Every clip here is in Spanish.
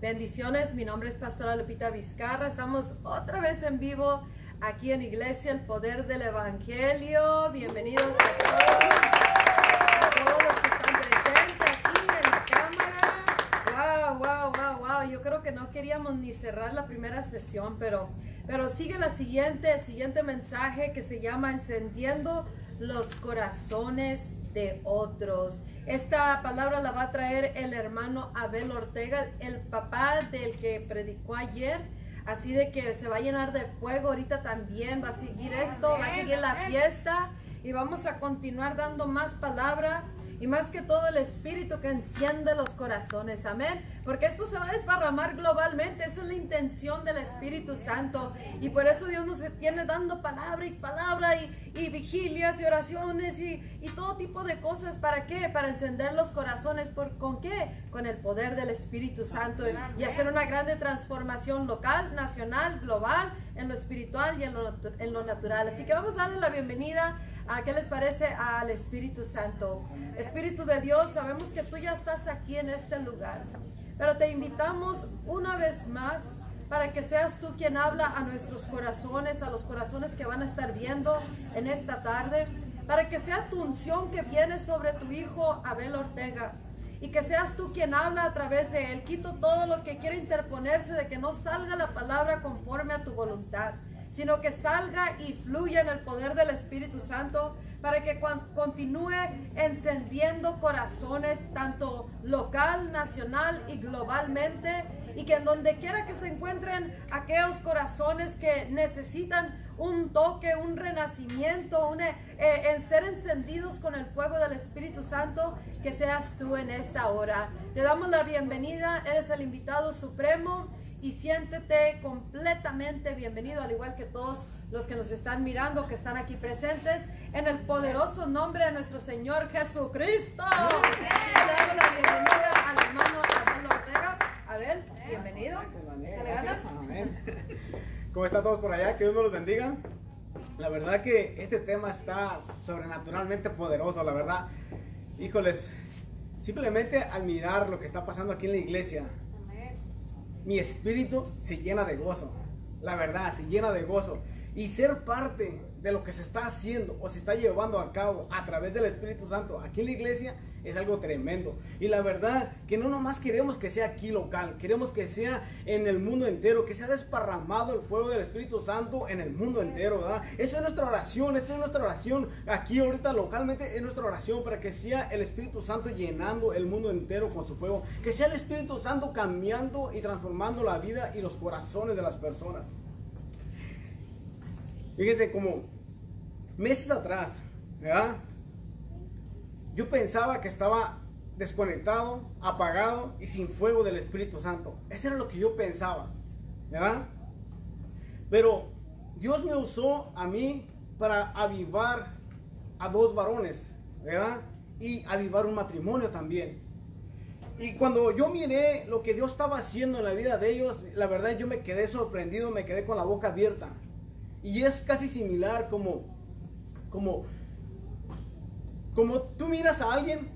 Bendiciones, mi nombre es Pastora Lupita Vizcarra. Estamos otra vez en vivo aquí en Iglesia El Poder del Evangelio. Bienvenidos a todos, los que están presentes aquí en la cámara. Wow, wow, wow, wow. Yo creo que no queríamos ni cerrar la primera sesión, pero, pero sigue la siguiente, el siguiente mensaje que se llama Encendiendo los corazones de otros. Esta palabra la va a traer el hermano Abel Ortega, el papá del que predicó ayer. Así de que se va a llenar de fuego ahorita también, va a seguir esto, va a seguir la fiesta y vamos a continuar dando más palabra y más que todo el espíritu que enciende los corazones, amén. Porque esto se va a desparramar globalmente, esa es la intención del Espíritu Santo. Y por eso Dios nos tiene dando palabra y palabra y, y vigilias y oraciones y, y, todo tipo de cosas. ¿Para qué? Para encender los corazones. ¿Por, ¿Con qué? Con el poder del Espíritu Santo y, hacer una grande transformación local, nacional, global, en lo espiritual y en lo, en lo natural. Así que vamos a darle la bienvenida a, ¿qué les parece? Al Espíritu Santo. Espíritu de Dios, sabemos que tú ya estás aquí en este lugar. Pero te invitamos una vez más para que seas tú quien habla a nuestros corazones, a los corazones que van a estar viendo en esta tarde, para que sea tu unción que viene sobre tu hijo Abel Ortega y que seas tú quien habla a través de él. Quito todo lo que quiere interponerse de que no salga la palabra conforme a tu voluntad sino que salga y fluya en el poder del Espíritu Santo para que continúe encendiendo corazones tanto local, nacional y globalmente y que en donde quiera que se encuentren aquellos corazones que necesitan un toque, un renacimiento, un, eh, en ser encendidos con el fuego del Espíritu Santo, que seas tú en esta hora. Te damos la bienvenida, eres el invitado supremo y siéntete completamente bienvenido, al igual que todos los que nos están mirando, que están aquí presentes, en el poderoso nombre de nuestro Señor Jesucristo. Le damos la bienvenida al hermano Abel Ortega. Abel, bienvenido. ¿Cómo están todos por allá? Que Dios nos los bendiga. La verdad que este tema está sobrenaturalmente poderoso, la verdad. Híjoles, simplemente al mirar lo que está pasando aquí en la iglesia, mi espíritu se llena de gozo. La verdad, se llena de gozo. Y ser parte de lo que se está haciendo o se está llevando a cabo a través del Espíritu Santo aquí en la iglesia es algo tremendo. Y la verdad que no nomás queremos que sea aquí local, queremos que sea en el mundo entero, que sea desparramado el fuego del Espíritu Santo en el mundo entero, ¿verdad? Eso es nuestra oración, esta es nuestra oración aquí ahorita localmente, es nuestra oración para que sea el Espíritu Santo llenando el mundo entero con su fuego, que sea el Espíritu Santo cambiando y transformando la vida y los corazones de las personas. Fíjense como meses atrás, ¿verdad? Yo pensaba que estaba desconectado, apagado y sin fuego del Espíritu Santo. Eso era lo que yo pensaba, ¿verdad? Pero Dios me usó a mí para avivar a dos varones, ¿verdad? Y avivar un matrimonio también. Y cuando yo miré lo que Dios estaba haciendo en la vida de ellos, la verdad yo me quedé sorprendido, me quedé con la boca abierta. Y es casi similar como, como como tú miras a alguien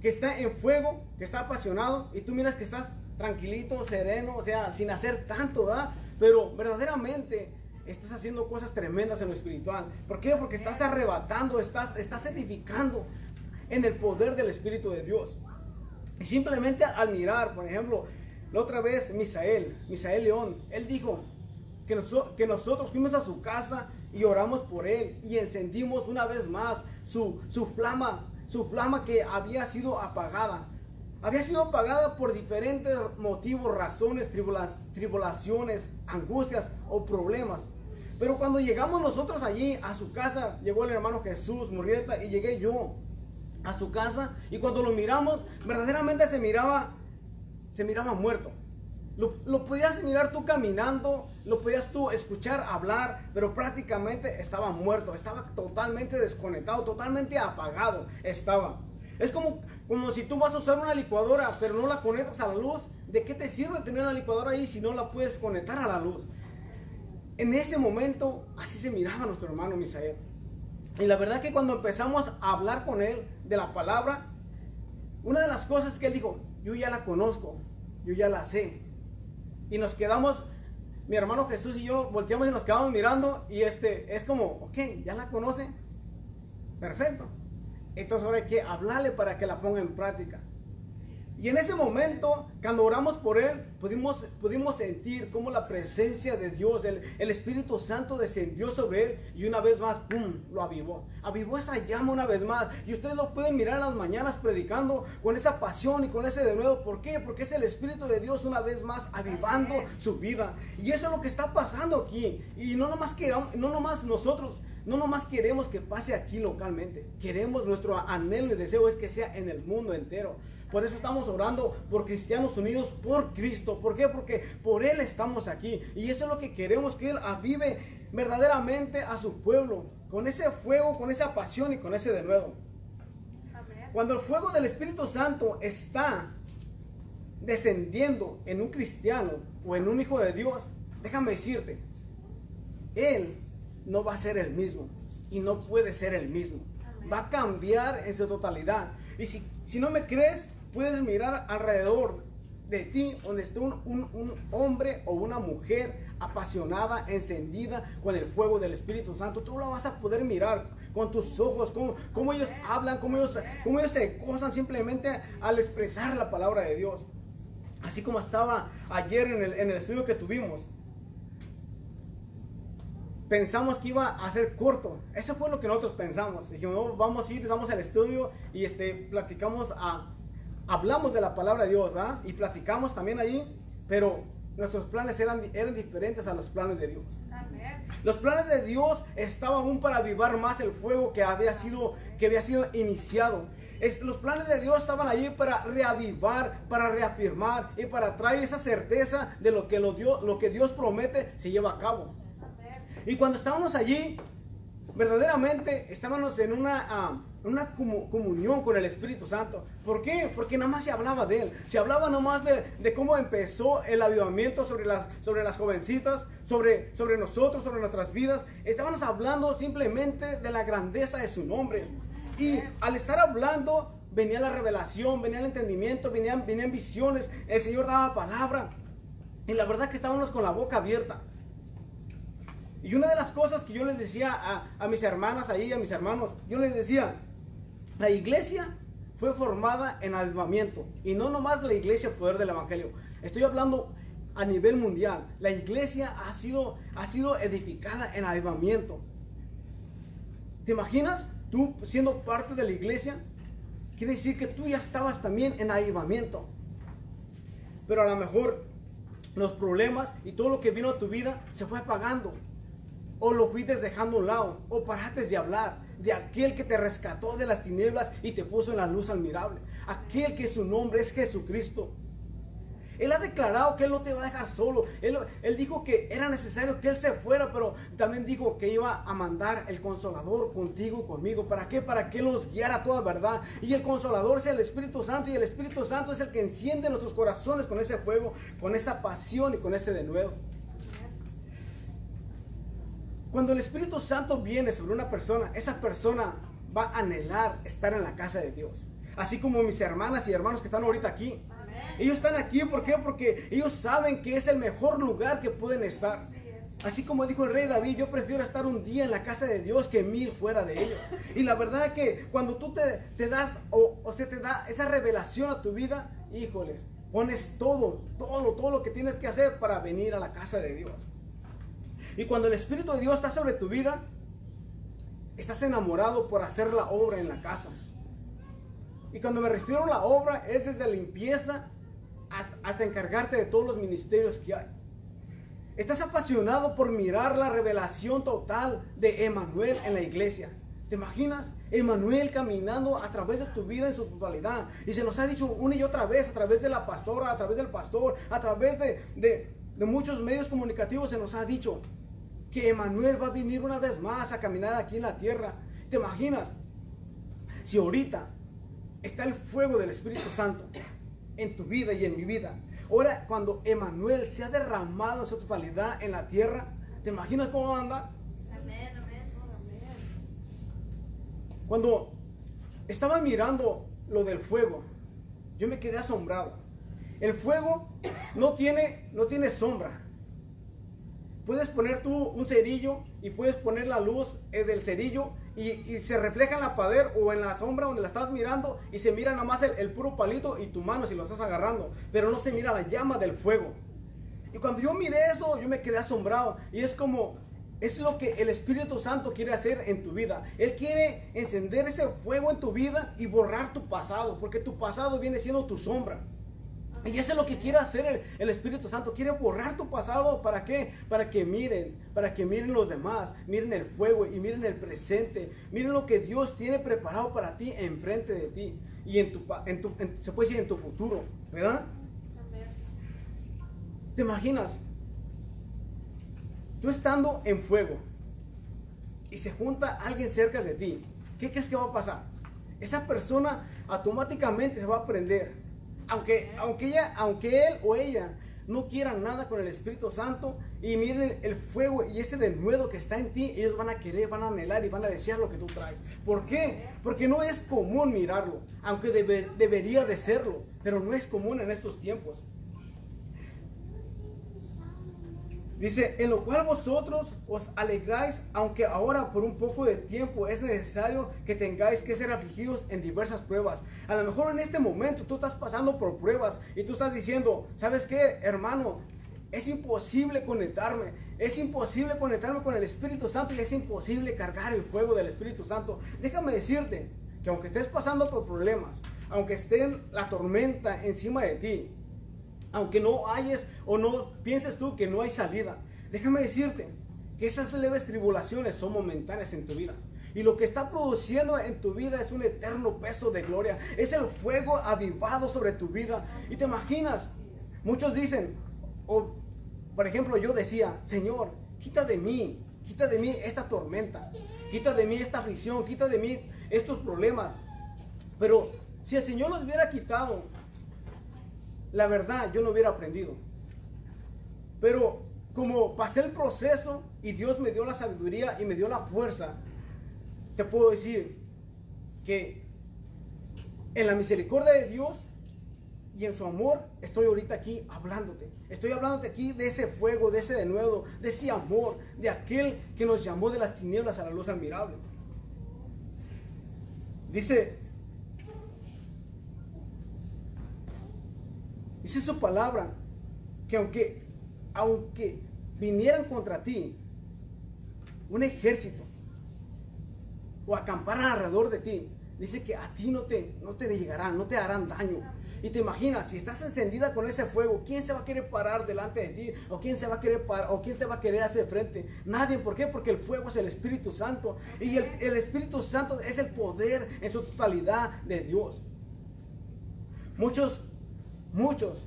que está en fuego, que está apasionado, y tú miras que estás tranquilito, sereno, o sea, sin hacer tanto, ¿verdad? Pero verdaderamente estás haciendo cosas tremendas en lo espiritual. ¿Por qué? Porque estás arrebatando, estás, estás edificando en el poder del Espíritu de Dios. Y simplemente al mirar, por ejemplo, la otra vez Misael, Misael León, él dijo que, que nosotros fuimos a su casa y oramos por él y encendimos una vez más su, su flama, su flama que había sido apagada. Había sido apagada por diferentes motivos, razones, tribulaciones, angustias o problemas. Pero cuando llegamos nosotros allí a su casa, llegó el hermano Jesús Murrieta y llegué yo a su casa y cuando lo miramos, verdaderamente se miraba, se miraba muerto. Lo, podías mirar tú caminando, lo podías tú escuchar hablar, pero prácticamente estaba muerto, estaba totalmente desconectado, totalmente apagado estaba. Es como, como si tú vas a usar una licuadora, pero no la conectas a la luz. ¿De qué te sirve tener una licuadora ahí si no la puedes conectar a la luz? En ese momento, así se miraba nuestro hermano Misael. Y la verdad que cuando empezamos a hablar con él de la palabra, una de las cosas que él dijo, yo ya la conozco, yo ya la sé, Y nos quedamos, mi hermano Jesús y yo volteamos y nos quedamos mirando y este es como, ok, ya la conoce. Perfecto. Entonces ahora hay que hablarle para que la ponga en práctica. Y en ese momento, cuando oramos por él, pudimos, pudimos sentir cómo la presencia de Dios, el, el, Espíritu Santo descendió sobre él y una vez más, ¡pum!, lo avivó. Avivó esa llama una vez más. Y ustedes lo pueden mirar en las mañanas predicando con esa pasión y con ese de nuevo. ¿Por qué? Porque es el Espíritu de Dios una vez más avivando su vida. Y eso es lo que está pasando aquí. Y no nomás, queramos, no nomás nosotros, no nomás queremos que pase aquí localmente. Queremos, nuestro anhelo y deseo es que sea en el mundo entero. Por eso estamos orando por cristianos unidos por Cristo. ¿Por qué? Porque por Él estamos aquí. Y eso es lo que queremos, que Él avive verdaderamente a su pueblo. Con ese fuego, con esa pasión y con ese de nuevo. Cuando el fuego del Espíritu Santo está descendiendo en un cristiano o en un hijo de Dios, déjame decirte, Él no va a ser el mismo. Y no puede ser el mismo. Va a cambiar en su totalidad. Y si, si no me crees, puedes mirar alrededor de ti donde esté un, un, un, hombre o una mujer apasionada, encendida con el fuego del Espíritu Santo. Tú lo vas a poder mirar con tus ojos, cómo, cómo ellos hablan, cómo ellos, cómo ellos se gozan simplemente al expresar la palabra de Dios. Así como estaba ayer en el, en el estudio que tuvimos. Pensamos que iba a ser corto. Eso fue lo que nosotros pensamos. Dijimos, no, vamos a ir, vamos al estudio y este, platicamos a, hablamos de la palabra de Dios, ¿verdad? Y platicamos también ahí, pero nuestros planes eran, eran diferentes a los planes de Dios. Amén. Los planes de Dios estaban aún para avivar más el fuego que había sido, que había sido iniciado. Es, los planes de Dios estaban allí para reavivar, para reafirmar y para traer esa certeza de lo que, lo, Dios, lo que Dios promete se lleva a cabo. Y cuando estábamos allí, verdaderamente estábamos en una... Uh, una comunión con el Espíritu Santo. ¿Por qué? Porque nada más se hablaba de él. Se hablaba nada más de, de, cómo empezó el avivamiento sobre las, sobre las jovencitas, sobre, sobre nosotros, sobre nuestras vidas. Estábamos hablando simplemente de la grandeza de su nombre. Y al estar hablando, venía la revelación, venía el entendimiento, venían, venían visiones. El Señor daba palabra. Y la verdad que estábamos con la boca abierta. Y una de las cosas que yo les decía a, a mis hermanas ahí, a mis hermanos, yo les decía, la iglesia fue formada en avivamiento y no nomás la iglesia poder del evangelio. Estoy hablando a nivel mundial. La iglesia ha sido, ha sido edificada en avivamiento. ¿Te imaginas? Tú siendo parte de la iglesia, quiere decir que tú ya estabas también en avivamiento. Pero a lo mejor los problemas y todo lo que vino a tu vida se fue apagando. O lo fuiste dejando a lado. O paraste de hablar de aquel que te rescató de las tinieblas y te puso en la luz admirable. Aquel que su nombre es Jesucristo. Él ha declarado que Él no te va a dejar solo. Él, dijo que era necesario que Él se fuera, pero también dijo que iba a mandar el consolador contigo y conmigo. ¿Para qué? Para que los guiara toda verdad. Y el consolador es el Espíritu Santo y el Espíritu Santo es el que enciende nuestros corazones con ese fuego, con esa pasión y con ese de nuevo. Cuando el Espíritu Santo viene sobre una persona, esa persona va a anhelar estar en la casa de Dios. Así como mis hermanas y hermanos que están ahorita aquí. Amén. Ellos están aquí, ¿por qué? Porque ellos saben que es el mejor lugar que pueden estar. Así como dijo el rey David, yo prefiero estar un día en la casa de Dios que mil fuera de ellos. Y la verdad es que cuando tú te, te das o, o se te da esa revelación a tu vida, híjoles, pones todo, todo, todo lo que tienes que hacer para venir a la casa de Dios. Y cuando el Espíritu de Dios está sobre tu vida, estás enamorado por hacer la obra en la casa. Y cuando me refiero a la obra, es desde limpieza hasta, hasta encargarte de todos los ministerios que hay. Estás apasionado por mirar la revelación total de Emanuel en la iglesia. ¿Te imaginas? Emanuel caminando a través de tu vida en su totalidad. Y se nos ha dicho una y otra vez, a través de la pastora, a través del pastor, a través de, de, de muchos medios comunicativos, se nos ha dicho, que Emanuel va a venir una vez más a caminar aquí en la tierra. ¿Te imaginas? Si ahorita está el fuego del Espíritu Santo en tu vida y en mi vida. Ahora, cuando Emanuel se ha derramado en su totalidad en la tierra, ¿te imaginas cómo anda? Cuando estaba mirando lo del fuego, yo me quedé asombrado. El fuego no tiene, no tiene sombra. Puedes poner tú un cerillo y puedes poner la luz eh, del cerillo y, se refleja en la pared o en la sombra donde la estás mirando y se mira nada más el, el, puro palito y tu mano si lo estás agarrando, pero no se mira la llama del fuego. Y cuando yo miré eso, yo me quedé asombrado y es como, es lo que el Espíritu Santo quiere hacer en tu vida. Él quiere encender ese fuego en tu vida y borrar tu pasado, porque tu pasado viene siendo tu sombra. Y eso es lo que quiere hacer el, Espíritu Santo. Quiere borrar tu pasado. ¿Para qué? Para que miren, para que miren los demás, miren el fuego y miren el presente. Miren lo que Dios tiene preparado para ti enfrente de ti. Y en tu, se puede decir en tu futuro, ¿verdad? ¿Te imaginas? Tú estando en fuego y se junta alguien cerca de ti. ¿Qué crees que va a pasar? Esa persona automáticamente se va a prender aunque, aunque, ella, aunque él o ella no quieran nada con el Espíritu Santo y miren el fuego y ese denuedo que está en ti, ellos van a querer, van a anhelar y van a desear lo que tú traes. ¿Por qué? Porque no es común mirarlo, aunque debería de serlo, pero no es común en estos tiempos. Dice, en lo cual vosotros os alegráis, aunque ahora por un poco de tiempo es necesario que tengáis que ser afligidos en diversas pruebas. A lo mejor en este momento tú estás pasando por pruebas y tú estás diciendo, ¿sabes qué, hermano? Es imposible conectarme, es imposible conectarme con el Espíritu Santo y es imposible cargar el fuego del Espíritu Santo. Déjame decirte que aunque estés pasando por problemas, aunque esté la tormenta encima de ti, aunque no hayas o no pienses tú que no hay salida, déjame decirte que esas leves tribulaciones son momentáneas en tu vida. Y lo que está produciendo en tu vida es un eterno peso de gloria. Es el fuego avivado sobre tu vida. Y te imaginas, muchos dicen, o por ejemplo yo decía, Señor, quita de mí, quita de mí esta tormenta, quita de mí esta aflicción, quita de mí estos problemas. Pero si el Señor los hubiera quitado, la verdad yo no hubiera aprendido. Pero como pasé el proceso y Dios me dio la sabiduría y me dio la fuerza, te puedo decir que en la misericordia de Dios y en su amor estoy ahorita aquí hablándote. Estoy hablándote aquí de ese fuego, de ese denuedo, de ese amor, de aquel que nos llamó de las tinieblas a la luz admirable. Dice Dice su palabra que aunque, aunque vinieran contra ti un ejército o acamparan alrededor de ti, dice que a ti no te, no te llegarán, no te harán daño. Y te imaginas, si estás encendida con ese fuego, ¿quién se va a querer parar delante de ti? ¿O quién se va a querer parar? ¿O quién te va a querer hacer frente? Nadie. ¿Por qué? Porque el fuego es el Espíritu Santo. Y el, el Espíritu Santo es el poder en su totalidad de Dios. Muchos Muchos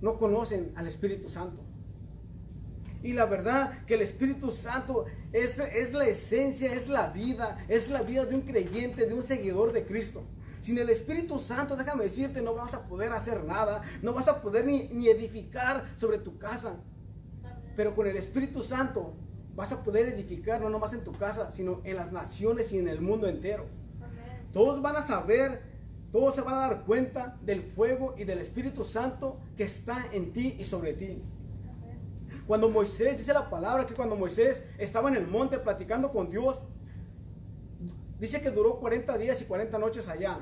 no conocen al Espíritu Santo. Y la verdad que el Espíritu Santo es, es, la esencia, es la vida, es la vida de un creyente, de un seguidor de Cristo. Sin el Espíritu Santo, déjame decirte, no vas a poder hacer nada, no vas a poder ni, ni edificar sobre tu casa. Pero con el Espíritu Santo vas a poder edificar no nomás en tu casa, sino en las naciones y en el mundo entero. Todos van a saber todos se van a dar cuenta del fuego y del Espíritu Santo que está en ti y sobre ti. Cuando Moisés, dice la palabra que cuando Moisés estaba en el monte platicando con Dios, dice que duró 40 días y 40 noches allá.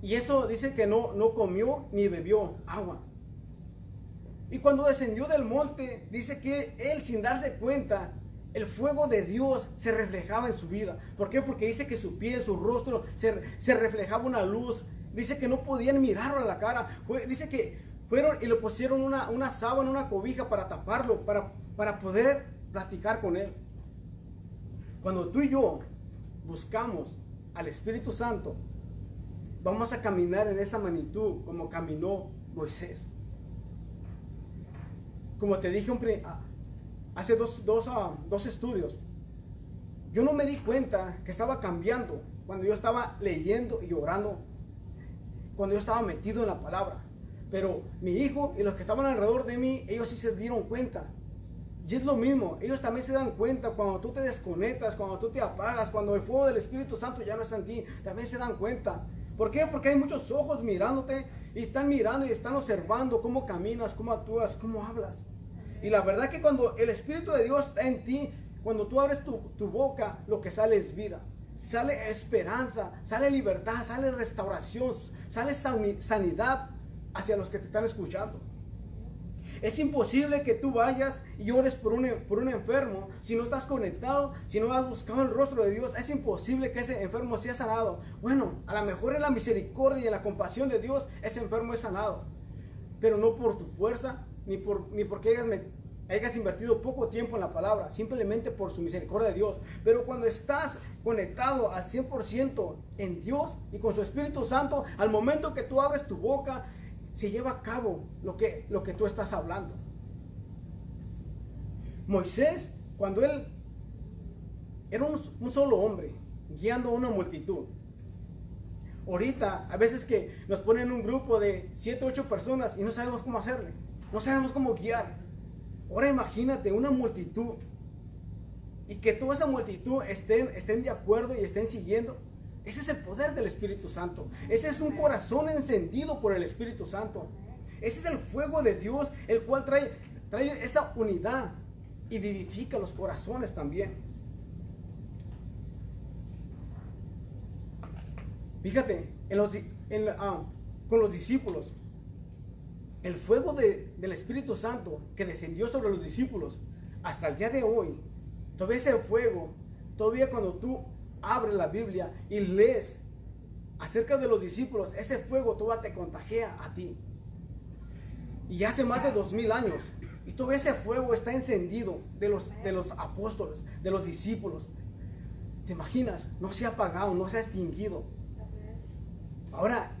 Y eso dice que no, no comió ni bebió agua. Y cuando descendió del monte, dice que él sin darse cuenta el fuego de Dios se reflejaba en su vida. ¿Por qué? Porque dice que su piel, su rostro, se, reflejaba una luz. Dice que no podían mirarlo a la cara. Dice que fueron y le pusieron una, una sábana, una cobija para taparlo, para, para poder platicar con él. Cuando tú y yo buscamos al Espíritu Santo, vamos a caminar en esa magnitud como caminó Moisés. Como te dije un, hace ah, dos, estudios, yo no me di cuenta que estaba cambiando cuando yo estaba leyendo y orando, cuando yo estaba metido en la palabra. Pero mi hijo y los que estaban alrededor de mí, ellos sí se dieron cuenta. Y es lo mismo, ellos también se dan cuenta cuando tú te desconectas, cuando tú te apagas, cuando el fuego del Espíritu Santo ya no está en ti, también se dan cuenta. ¿Por qué? Porque hay muchos ojos mirándote y están mirando y están observando cómo caminas, cómo actúas, cómo hablas. Y la verdad que cuando el Espíritu de Dios está en ti, cuando tú abres tu, tu boca, lo que sale es vida sale esperanza, sale libertad, sale restauración, sale sanidad hacia los que te están escuchando. Es imposible que tú vayas y ores por un, por un enfermo si no estás conectado, si no has buscado el rostro de Dios. Es imposible que ese enfermo sea sanado. Bueno, a lo mejor en la misericordia y en la compasión de Dios, ese enfermo es sanado. Pero no por tu fuerza, ni, por, ni porque hayas invertido poco tiempo en la palabra, simplemente por su misericordia de Dios. Pero cuando estás conectado al 100% en Dios y con su Espíritu Santo, al momento que tú abres tu boca, se lleva a cabo lo que, lo que tú estás hablando. Moisés, cuando él era un, un solo hombre, guiando a una multitud, ahorita, a veces que nos ponen un grupo de 7, 8 personas y no sabemos cómo hacerle, no sabemos cómo guiar. Ahora imagínate una multitud y que toda esa multitud estén, estén de acuerdo y estén siguiendo. Ese es el poder del Espíritu Santo. Ese es un corazón encendido por el Espíritu Santo. Ese es el fuego de Dios, el cual trae, trae esa unidad y vivifica los corazones también. Fíjate, en los, ah, con los discípulos, el fuego del Espíritu Santo que descendió sobre los discípulos hasta el día de hoy, todavía ese fuego, todavía cuando tú abres la Biblia y lees acerca de los discípulos, ese fuego todavía te contagia a ti. Y hace más de dos mil años, y todo ese fuego está encendido de los, de los apóstoles, de los discípulos. ¿Te imaginas? No se ha apagado, no se ha extinguido. Ahora,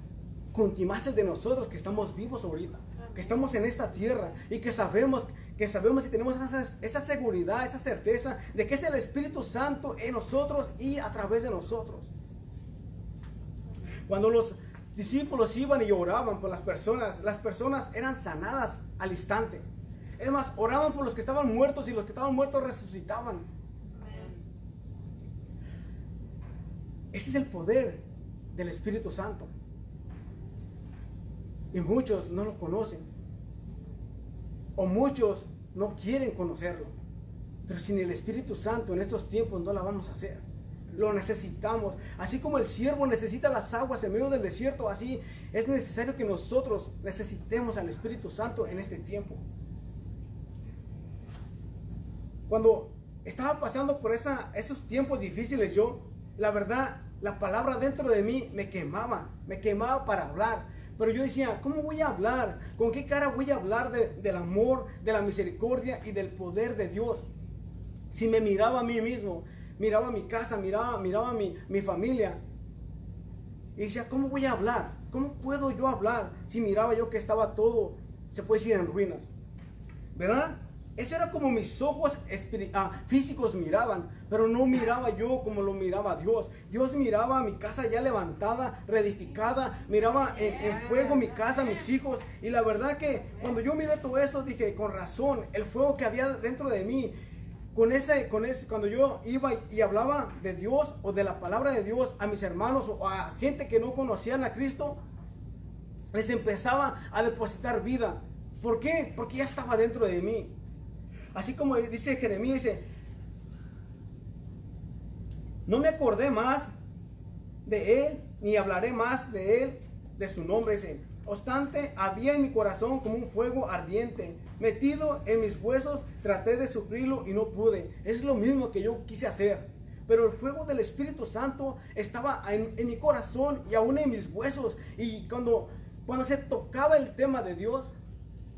contimaces de nosotros que estamos vivos ahorita que estamos en esta tierra y que sabemos, que sabemos y tenemos esa, seguridad, esa certeza de que es el Espíritu Santo en nosotros y a través de nosotros. Cuando los discípulos iban y oraban por las personas, las personas eran sanadas al instante. Es más, oraban por los que estaban muertos y los que estaban muertos resucitaban. Ese es el poder del Espíritu Santo. Y muchos no lo conocen. O muchos no quieren conocerlo. Pero sin el Espíritu Santo en estos tiempos no la vamos a hacer. Lo necesitamos. Así como el siervo necesita las aguas en medio del desierto, así es necesario que nosotros necesitemos al Espíritu Santo en este tiempo. Cuando estaba pasando por esa, esos tiempos difíciles, yo, la verdad, la palabra dentro de mí me quemaba, me quemaba para hablar. Pero yo decía, ¿cómo voy a hablar? ¿Con qué cara voy a hablar del amor, de la misericordia y del poder de Dios? Si me miraba a mí mismo, miraba mi casa, miraba, miraba mi, mi familia. Y decía, ¿cómo voy a hablar? ¿Cómo puedo yo hablar si miraba yo que estaba todo, se puede decir, en ruinas? ¿Verdad? Eso era como mis ojos ah, físicos miraban, pero no miraba yo como lo miraba Dios. Dios miraba mi casa ya levantada, reedificada, miraba en, fuego mi casa, mis hijos. Y la verdad que cuando yo miré todo eso, dije, con razón, el fuego que había dentro de mí, con ese, con ese, cuando yo iba y hablaba de Dios o de la palabra de Dios a mis hermanos o a gente que no conocían a Cristo, les empezaba a depositar vida. ¿Por qué? Porque ya estaba dentro de mí. Así como dice Jeremías, dice, no me acordé más de él, ni hablaré más de él, de su nombre. Dice, obstante, había en mi corazón como un fuego ardiente, metido en mis huesos, traté de sufrirlo y no pude. Es lo mismo que yo quise hacer. Pero el fuego del Espíritu Santo estaba en, en mi corazón y aún en mis huesos. Y cuando, cuando se tocaba el tema de Dios,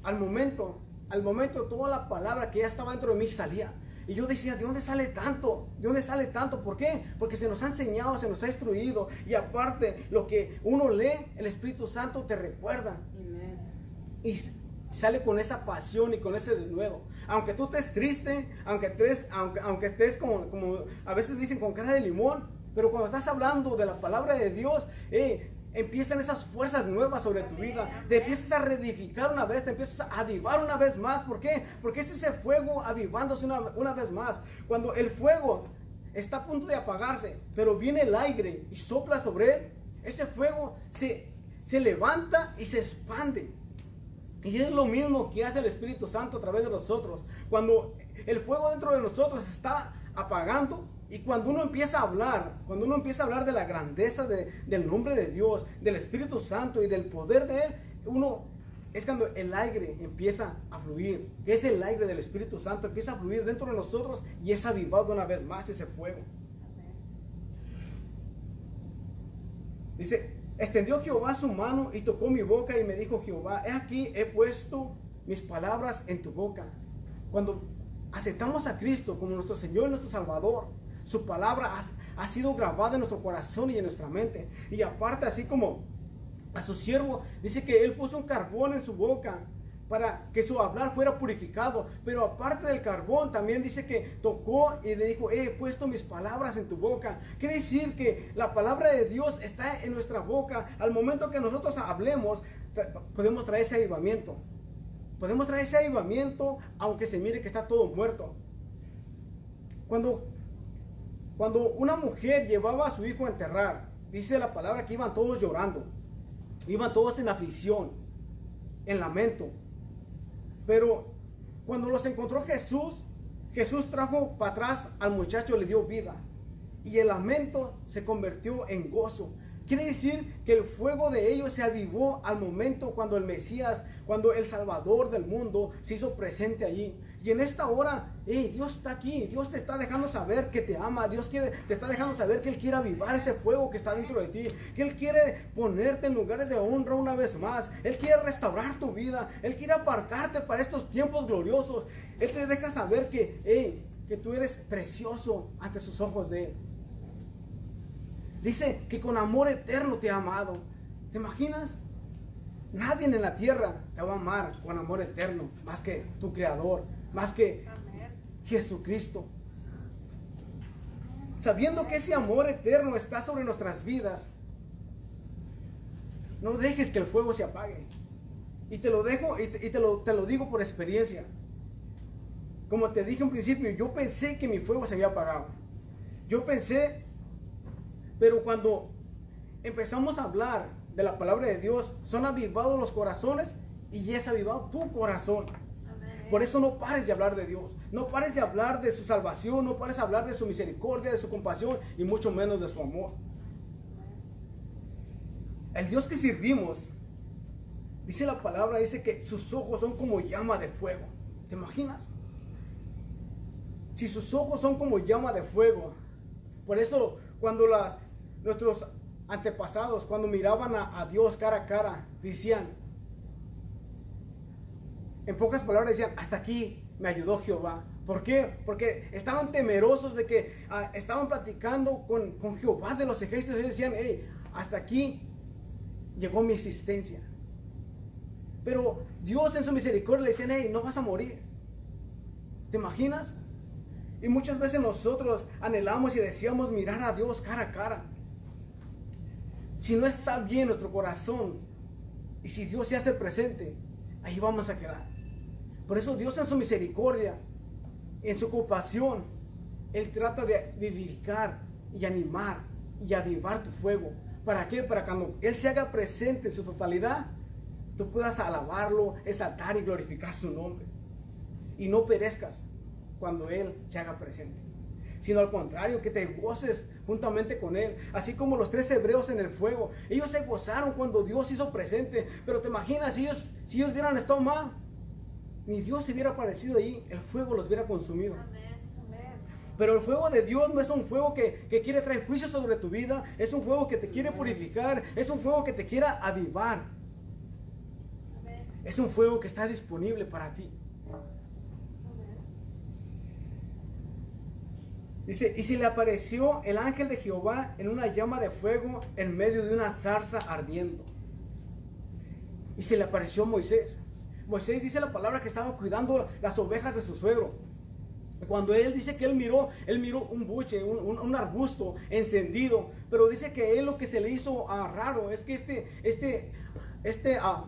al momento al momento toda la palabra que ya estaba dentro de mí salía. Y yo decía, ¿de dónde sale tanto? ¿De dónde sale tanto? ¿Por qué? Porque se nos ha enseñado, se nos ha instruido. Y aparte, lo que uno lee, el Espíritu Santo te recuerda. Y sale con esa pasión y con ese denuedo. Aunque tú estés triste, aunque estés, aunque, aunque estés como, como a veces dicen con cara de limón, pero cuando estás hablando de la palabra de Dios, eh, empiezan esas fuerzas nuevas sobre tu vida, te empiezas a reedificar una vez, te empiezas a avivar una vez más. ¿Por qué? Porque es ese fuego avivándose una, una vez más. Cuando el fuego está a punto de apagarse, pero viene el aire y sopla sobre él, ese fuego se, se levanta y se expande. Y es lo mismo que hace el Espíritu Santo a través de nosotros. Cuando el fuego dentro de nosotros está apagando y cuando uno empieza a hablar, cuando uno empieza a hablar de la grandeza del nombre de Dios, del Espíritu Santo y del poder de Él, uno es cuando el aire empieza a fluir, es el aire del Espíritu Santo, empieza a fluir dentro de nosotros y es avivado una vez más ese fuego. Dice, extendió Jehová su mano y tocó mi boca y me dijo Jehová, he aquí, he puesto mis palabras en tu boca. Cuando aceptamos a Cristo como nuestro Señor y nuestro Salvador, su palabra ha, sido grabada en nuestro corazón y en nuestra mente. Y aparte, así como a su siervo, dice que él puso un carbón en su boca para que su hablar fuera purificado. Pero aparte del carbón, también dice que tocó y le dijo, he puesto mis palabras en tu boca. Quiere decir que la palabra de Dios está en nuestra boca. Al momento que nosotros hablemos, podemos traer ese avivamiento. Podemos traer ese avivamiento aunque se mire que está todo muerto. Cuando, cuando una mujer llevaba a su hijo a enterrar, dice la palabra que iban todos llorando. Iban todos en aflicción, en lamento. Pero cuando los encontró Jesús, Jesús trajo para atrás al muchacho, le dio vida. Y el lamento se convirtió en gozo. Quiere decir que el fuego de ellos se avivó al momento cuando el Mesías, cuando el Salvador del mundo se hizo presente allí. Y en esta hora, Dios está aquí, Dios te está dejando saber que te ama, Dios quiere, te está dejando saber que Él quiere avivar ese fuego que está dentro de ti, que Él quiere ponerte en lugares de honra una vez más, Él quiere restaurar tu vida, Él quiere apartarte para estos tiempos gloriosos. Él te deja saber que, que tú eres precioso ante sus ojos de Él. Dice que con amor eterno te ha amado. ¿Te imaginas? Nadie en la tierra te va a amar con amor eterno, más que tu Creador, más que Jesucristo. Sabiendo que ese amor eterno está sobre nuestras vidas, no dejes que el fuego se apague. Y te lo dejo y te, lo, te lo digo por experiencia. Como te dije en principio, yo pensé que mi fuego se había apagado. Yo pensé pero cuando empezamos a hablar de la palabra de Dios, son avivados los corazones y es avivado tu corazón. Por eso no pares de hablar de Dios, no pares de hablar de su salvación, no pares de hablar de su misericordia, de su compasión y mucho menos de su amor. El Dios que servimos, dice la palabra, dice que sus ojos son como llama de fuego. ¿Te imaginas? Si sus ojos son como llama de fuego, por eso cuando las, nuestros antepasados, cuando miraban a, Dios cara a cara, decían, en pocas palabras decían, hasta aquí me ayudó Jehová. ¿Por qué? Porque estaban temerosos de que ah, estaban platicando con, con, Jehová de los ejércitos y decían, hey, hasta aquí llegó mi existencia. Pero Dios en su misericordia le decían, hey, no vas a morir. ¿Te imaginas? Y muchas veces nosotros anhelamos y deseamos mirar a Dios cara a cara. Si no está bien nuestro corazón y si Dios se hace presente, ahí vamos a quedar. Por eso Dios en su misericordia, en su compasión, Él trata de vivificar y animar y avivar tu fuego. ¿Para qué? Para cuando Él se haga presente en su totalidad, tú puedas alabarlo, exaltar y glorificar su nombre. Y no perezcas cuando Él se haga presente sino al contrario, que te goces juntamente con Él. Así como los tres hebreos en el fuego. Ellos se gozaron cuando Dios hizo presente. Pero te imaginas, si ellos, si ellos hubieran estado mal, ni Dios se hubiera aparecido ahí, el fuego los hubiera consumido. Pero el fuego de Dios no es un fuego que, que, quiere traer juicio sobre tu vida, es un fuego que te quiere purificar, es un fuego que te quiera avivar. Es un fuego que está disponible para ti. Dice, y si le apareció el ángel de Jehová en una llama de fuego en medio de una zarza ardiendo. Y se le apareció Moisés. Moisés dice la palabra que estaba cuidando las ovejas de su suegro. Cuando él dice que él miró, él miró un buche, un, arbusto encendido. Pero dice que él lo que se le hizo ah, raro es que este, este, este uh,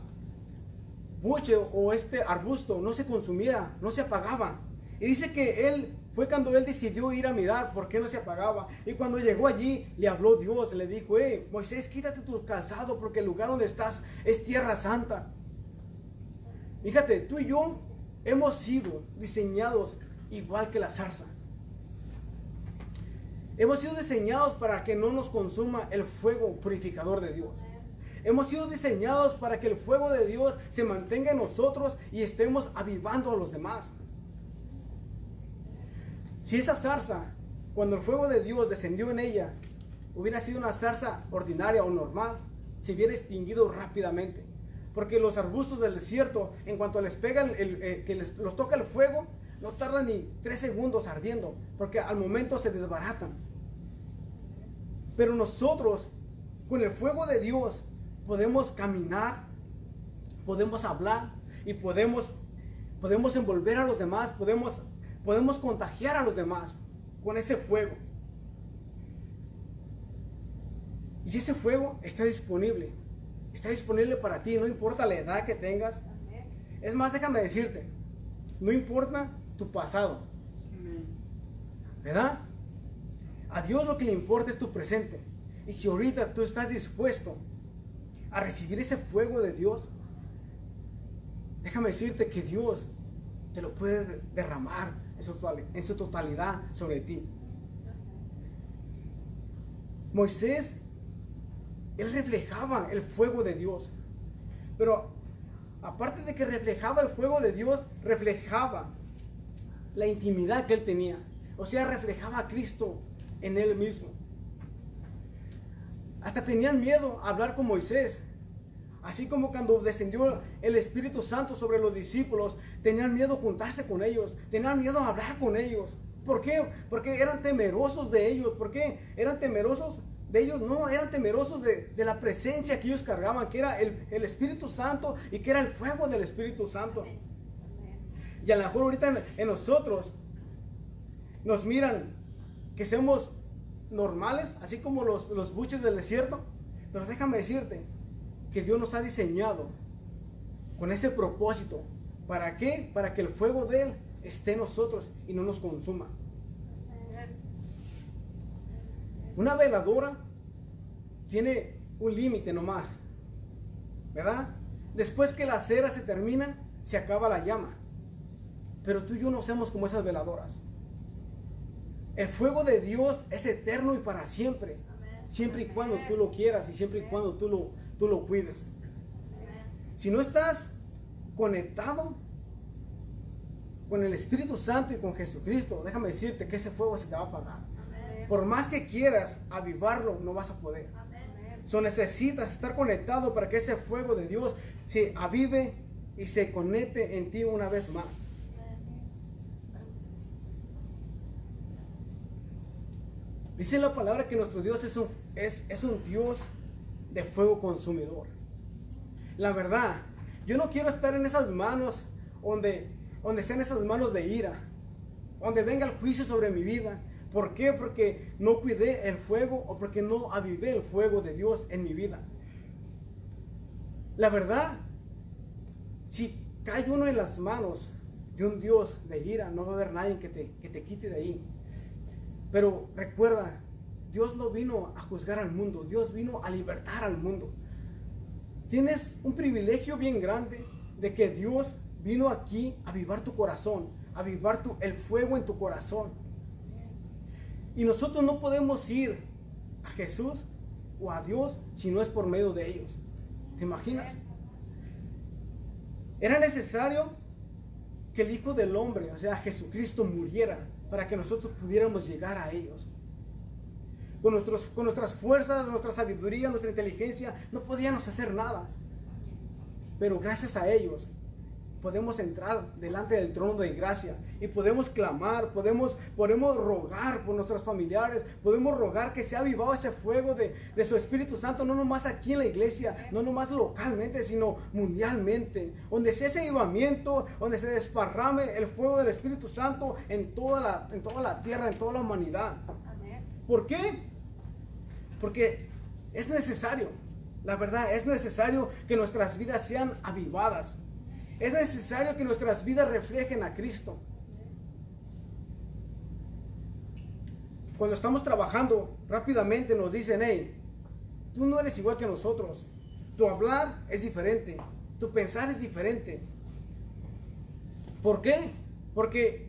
buche o este arbusto no se consumía, no se apagaba. Y dice que él fue cuando él decidió ir a mirar por qué no se apagaba. Y cuando llegó allí, le habló Dios, le dijo, hey, Moisés, quítate tu calzado porque el lugar donde estás es tierra santa. Fíjate, tú y yo hemos sido diseñados igual que la zarza. Hemos sido diseñados para que no nos consuma el fuego purificador de Dios. Hemos sido diseñados para que el fuego de Dios se mantenga en nosotros y estemos avivando a los demás. Si esa zarza, cuando el fuego de Dios descendió en ella, hubiera sido una zarza ordinaria o normal, se hubiera extinguido rápidamente. Porque los arbustos del desierto, en cuanto les pega el, eh, que les, los toca el fuego, no tardan ni tres segundos ardiendo, porque al momento se desbaratan. Pero nosotros, con el fuego de Dios, podemos caminar, podemos hablar y podemos, podemos envolver a los demás, podemos podemos contagiar a los demás con ese fuego. Y ese fuego está disponible. Está disponible para ti, no importa la edad que tengas. Es más, déjame decirte, no importa tu pasado. ¿Verdad? A Dios lo que le importa es tu presente. Y si ahorita tú estás dispuesto a recibir ese fuego de Dios, déjame decirte que Dios te lo puede derramar en su totalidad sobre ti. Moisés, él reflejaba el fuego de Dios. Pero aparte de que reflejaba el fuego de Dios, reflejaba la intimidad que él tenía. O sea, reflejaba a Cristo en él mismo. Hasta tenían miedo a hablar con Moisés. Así como cuando descendió el Espíritu Santo sobre los discípulos, tenían miedo juntarse con ellos, tenían miedo hablar con ellos. ¿Por qué? Porque eran temerosos de ellos. ¿Por qué? Eran temerosos de ellos. No, eran temerosos de, la presencia que ellos cargaban, que era el, Espíritu Santo y que era el fuego del Espíritu Santo. Y a lo mejor ahorita en, nosotros nos miran que somos normales, así como los, los buches del desierto. Pero déjame decirte, que Dios nos ha diseñado con ese propósito. ¿Para qué? Para que el fuego de Él esté en nosotros y no nos consuma. Una veladora tiene un límite nomás, ¿verdad? Después que la cera se termina, se acaba la llama. Pero tú y yo no somos como esas veladoras. El fuego de Dios es eterno y para siempre. Siempre y cuando tú lo quieras y siempre y cuando tú lo, tú lo cuides. Si no estás conectado con el Espíritu Santo y con Jesucristo, déjame decirte que ese fuego se te va a apagar. Por más que quieras avivarlo, no vas a poder. So necesitas estar conectado para que ese fuego de Dios se avive y se conecte en ti una vez más. Dice la palabra que nuestro Dios es un, es, es un Dios de fuego consumidor. La verdad, yo no quiero estar en esas manos donde, donde sean esas manos de ira, donde venga el juicio sobre mi vida. ¿Por qué? Porque no cuidé el fuego o porque no avivé el fuego de Dios en mi vida. La verdad, si cae uno en las manos de un Dios de ira, no va a haber nadie que te, que te quite de ahí. Pero recuerda, Dios no vino a juzgar al mundo, Dios vino a libertar al mundo. Tienes un privilegio bien grande de que Dios vino aquí a avivar tu corazón, a avivar tu, el fuego en tu corazón. Y nosotros no podemos ir a Jesús o a Dios si no es por medio de ellos. ¿Te imaginas? Era necesario que el Hijo del Hombre, o sea, Jesucristo, muriera para que nosotros pudiéramos llegar a ellos con, nuestros, con nuestras fuerzas, nuestra sabiduría, nuestra inteligencia, no podíamos hacer nada. Pero gracias a ellos podemos entrar delante del trono de gracia y podemos clamar, podemos, podemos rogar por nuestros familiares, podemos rogar que sea avivado ese fuego de, de, su Espíritu Santo, no nomás aquí en la iglesia, no nomás localmente, sino mundialmente, donde sea ese avivamiento, donde se desparrame el fuego del Espíritu Santo en toda la, en toda la tierra, en toda la humanidad. ¿Por qué? Porque es necesario, la verdad, es necesario que nuestras vidas sean avivadas. Es necesario que nuestras vidas reflejen a Cristo. cuando estamos trabajando, rápidamente nos dicen, hey, tú no eres igual que nosotros. Tu hablar es diferente, tu pensar es diferente. ¿Por qué? Porque,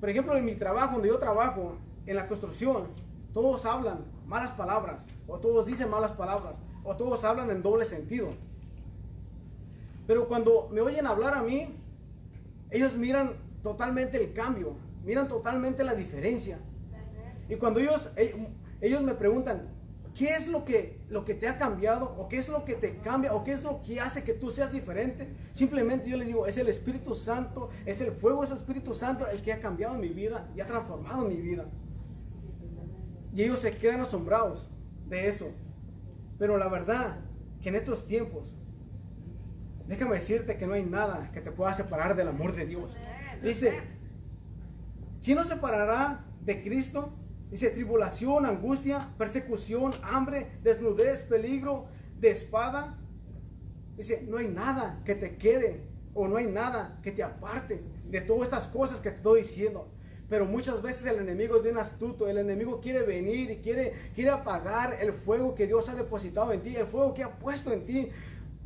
por ejemplo, en mi trabajo, donde yo trabajo, en la construcción, todos hablan malas palabras, o todos dicen malas palabras, o todos hablan en doble sentido. Pero cuando me oyen hablar a mí, ellos miran totalmente el cambio, miran totalmente la diferencia. Y cuando ellos, eh, ellos me preguntan, ¿qué es lo que, lo que te ha cambiado? ¿O qué es lo que te cambia? ¿O qué es lo que hace que tú seas diferente? Simplemente yo les digo, es el Espíritu Santo, es el fuego de ese Espíritu Santo el que ha cambiado mi vida y ha transformado mi vida. Y ellos se quedan asombrados de eso. Pero la verdad, que en estos tiempos, déjame decirte que no hay nada que te pueda separar del amor de Dios. Dice, ¿quién nos separará de Cristo? Dice, tribulación, angustia, persecución, hambre, desnudez, peligro, de espada. Dice, no hay nada que te quede o no hay nada que te aparte de todas estas cosas que te estoy diciendo. Pero muchas veces el enemigo es bien astuto. El enemigo quiere venir y quiere, quiere apagar el fuego que Dios ha depositado en ti, el fuego que ha puesto en ti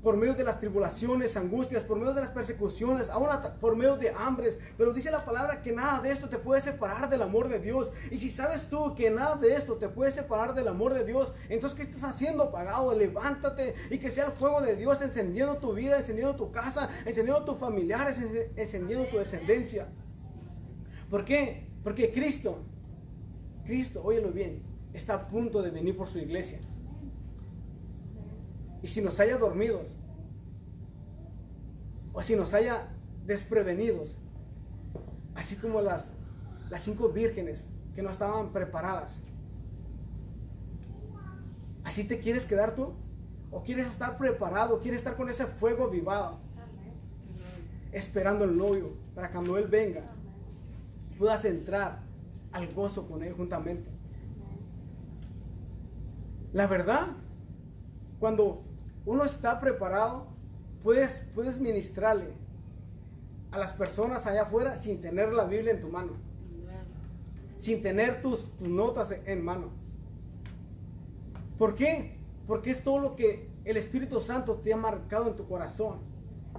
por medio de las tribulaciones, angustias, por medio de las persecuciones, aún por medio de hambres. Pero dice la palabra que nada de esto te puede separar del amor de Dios. Y si sabes tú que nada de esto te puede separar del amor de Dios, entonces ¿qué estás haciendo apagado? Levántate y que sea el fuego de Dios encendiendo tu vida, encendiendo tu casa, encendiendo tus familiares, encendiendo tu descendencia. ¿Por qué? Porque Cristo, Cristo, óyelo bien, está a punto de venir por su iglesia. Y si nos haya dormidos, o si nos haya desprevenidos, así como las, las cinco vírgenes que no estaban preparadas, ¿así te quieres quedar tú? ¿O quieres estar preparado? ¿Quieres estar con ese fuego avivado? Esperando el novio para cuando Él venga puedas entrar al gozo con Él juntamente. La verdad, cuando uno está preparado, puedes, puedes ministrarle a las personas allá afuera sin tener la Biblia en tu mano. Sin tener tus, tus notas en mano. ¿Por qué? Porque es todo lo que el Espíritu Santo te ha marcado en tu corazón.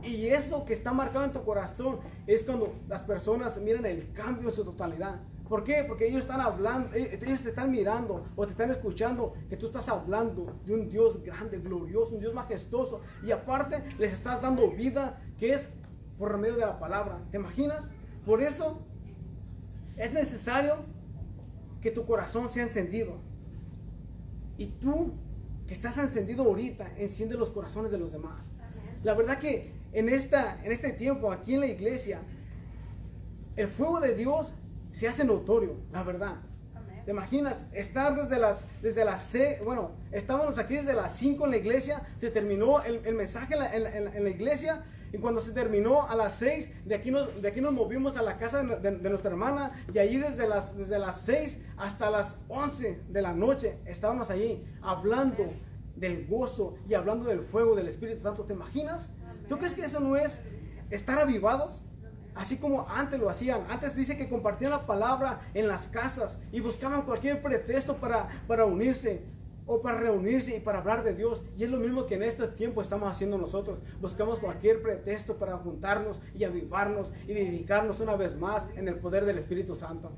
Y eso que está marcado en tu corazón es cuando las personas miran el cambio en su totalidad. ¿Por qué? Porque ellos están hablando, eh, ellos te están mirando o te están escuchando que tú estás hablando de un Dios grande, glorioso, un Dios majestuoso. Y aparte les estás dando vida que es por medio de la palabra. ¿Te imaginas? Por eso es necesario que tu corazón sea encendido. Y tú que estás encendido ahorita, enciende los corazones de los demás. La verdad que en, esta, en este tiempo, aquí en la iglesia, el fuego de Dios se hace notorio, la verdad. ¿Te imaginas? Estar desde las, desde las seis, bueno, estábamos aquí desde las 5 en la iglesia, se terminó el, mensaje en la, iglesia, y cuando se terminó a las 6, de aquí nos, de aquí nos movimos a la casa de, nuestra hermana, y allí desde las, desde las 6 hasta las 11 de la noche estábamos allí hablando del gozo y hablando del fuego del Espíritu Santo. ¿Te imaginas? ¿Tú crees que eso no es estar avivados? Así como antes lo hacían. Antes dice que compartían la palabra en las casas y buscaban cualquier pretexto para, para unirse o para reunirse y para hablar de Dios. Y es lo mismo que en este tiempo estamos haciendo nosotros. Buscamos cualquier pretexto para juntarnos y avivarnos y dedicarnos una vez más en el poder del Espíritu Santo.